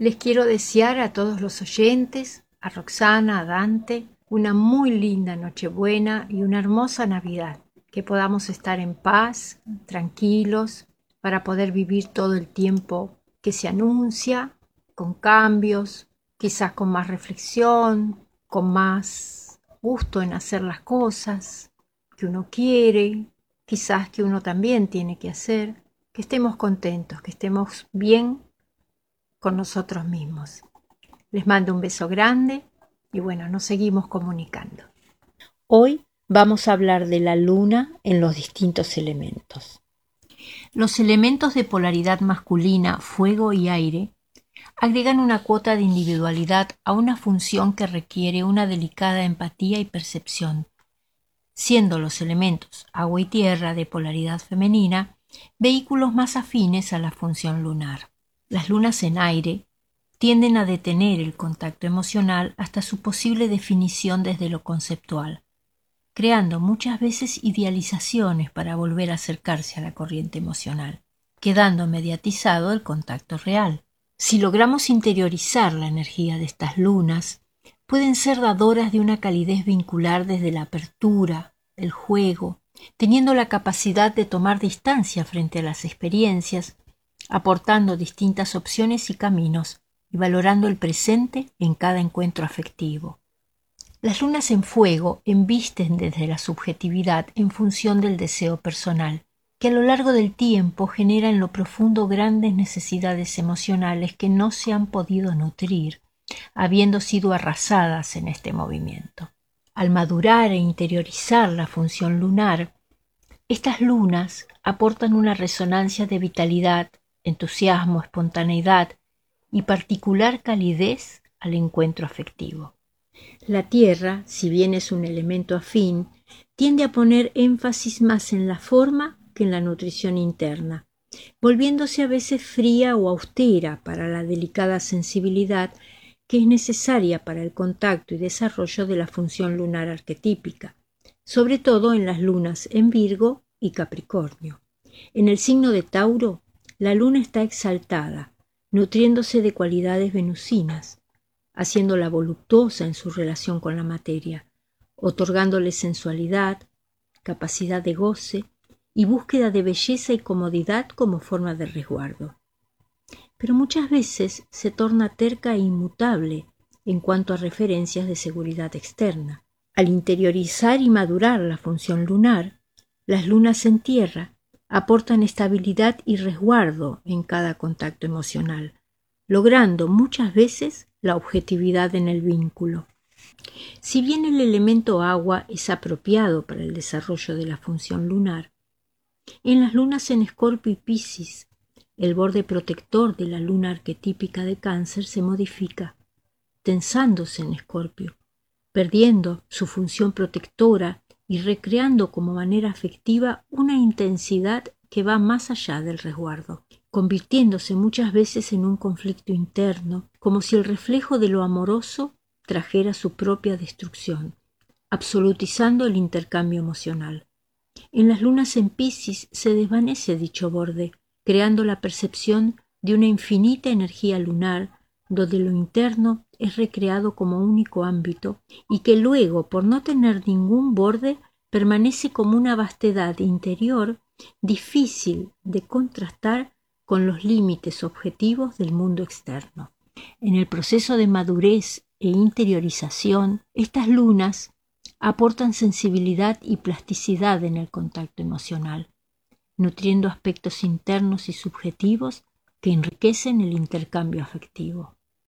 Les quiero desear a todos los oyentes, a Roxana, a Dante, una muy linda Nochebuena y una hermosa Navidad. Que podamos estar en paz, tranquilos, para poder vivir todo el tiempo que se anuncia, con cambios, quizás con más reflexión, con más gusto en hacer las cosas que uno quiere, quizás que uno también tiene que hacer, que estemos contentos, que estemos bien con nosotros mismos. Les mando un beso grande y bueno, nos seguimos comunicando. Hoy vamos a hablar de la luna en los distintos elementos. Los elementos de polaridad masculina, fuego y aire, agregan una cuota de individualidad a una función que requiere una delicada empatía y percepción, siendo los elementos agua y tierra de polaridad femenina vehículos más afines a la función lunar. Las lunas en aire tienden a detener el contacto emocional hasta su posible definición desde lo conceptual, creando muchas veces idealizaciones para volver a acercarse a la corriente emocional, quedando mediatizado el contacto real. Si logramos interiorizar la energía de estas lunas, pueden ser dadoras de una calidez vincular desde la apertura, el juego, teniendo la capacidad de tomar distancia frente a las experiencias aportando distintas opciones y caminos y valorando el presente en cada encuentro afectivo. Las lunas en fuego embisten desde la subjetividad en función del deseo personal, que a lo largo del tiempo genera en lo profundo grandes necesidades emocionales que no se han podido nutrir, habiendo sido arrasadas en este movimiento. Al madurar e interiorizar la función lunar, estas lunas aportan una resonancia de vitalidad entusiasmo, espontaneidad y particular calidez al encuentro afectivo. La tierra, si bien es un elemento afín, tiende a poner énfasis más en la forma que en la nutrición interna, volviéndose a veces fría o austera para la delicada sensibilidad que es necesaria para el contacto y desarrollo de la función lunar arquetípica, sobre todo en las lunas en Virgo y Capricornio. En el signo de Tauro, la luna está exaltada, nutriéndose de cualidades venusinas, haciéndola voluptuosa en su relación con la materia, otorgándole sensualidad, capacidad de goce y búsqueda de belleza y comodidad como forma de resguardo. Pero muchas veces se torna terca e inmutable en cuanto a referencias de seguridad externa. Al interiorizar y madurar la función lunar, las lunas en tierra aportan estabilidad y resguardo en cada contacto emocional, logrando muchas veces la objetividad en el vínculo. Si bien el elemento agua es apropiado para el desarrollo de la función lunar, en las lunas en Escorpio y Piscis, el borde protector de la luna arquetípica de cáncer se modifica, tensándose en Escorpio, perdiendo su función protectora y recreando como manera afectiva una intensidad que va más allá del resguardo, convirtiéndose muchas veces en un conflicto interno, como si el reflejo de lo amoroso trajera su propia destrucción, absolutizando el intercambio emocional. En las lunas en Piscis se desvanece dicho borde, creando la percepción de una infinita energía lunar donde lo interno es recreado como único ámbito y que luego, por no tener ningún borde, permanece como una vastedad interior difícil de contrastar con los límites objetivos del mundo externo. En el proceso de madurez e interiorización, estas lunas aportan sensibilidad y plasticidad en el contacto emocional, nutriendo aspectos internos y subjetivos que enriquecen el intercambio afectivo.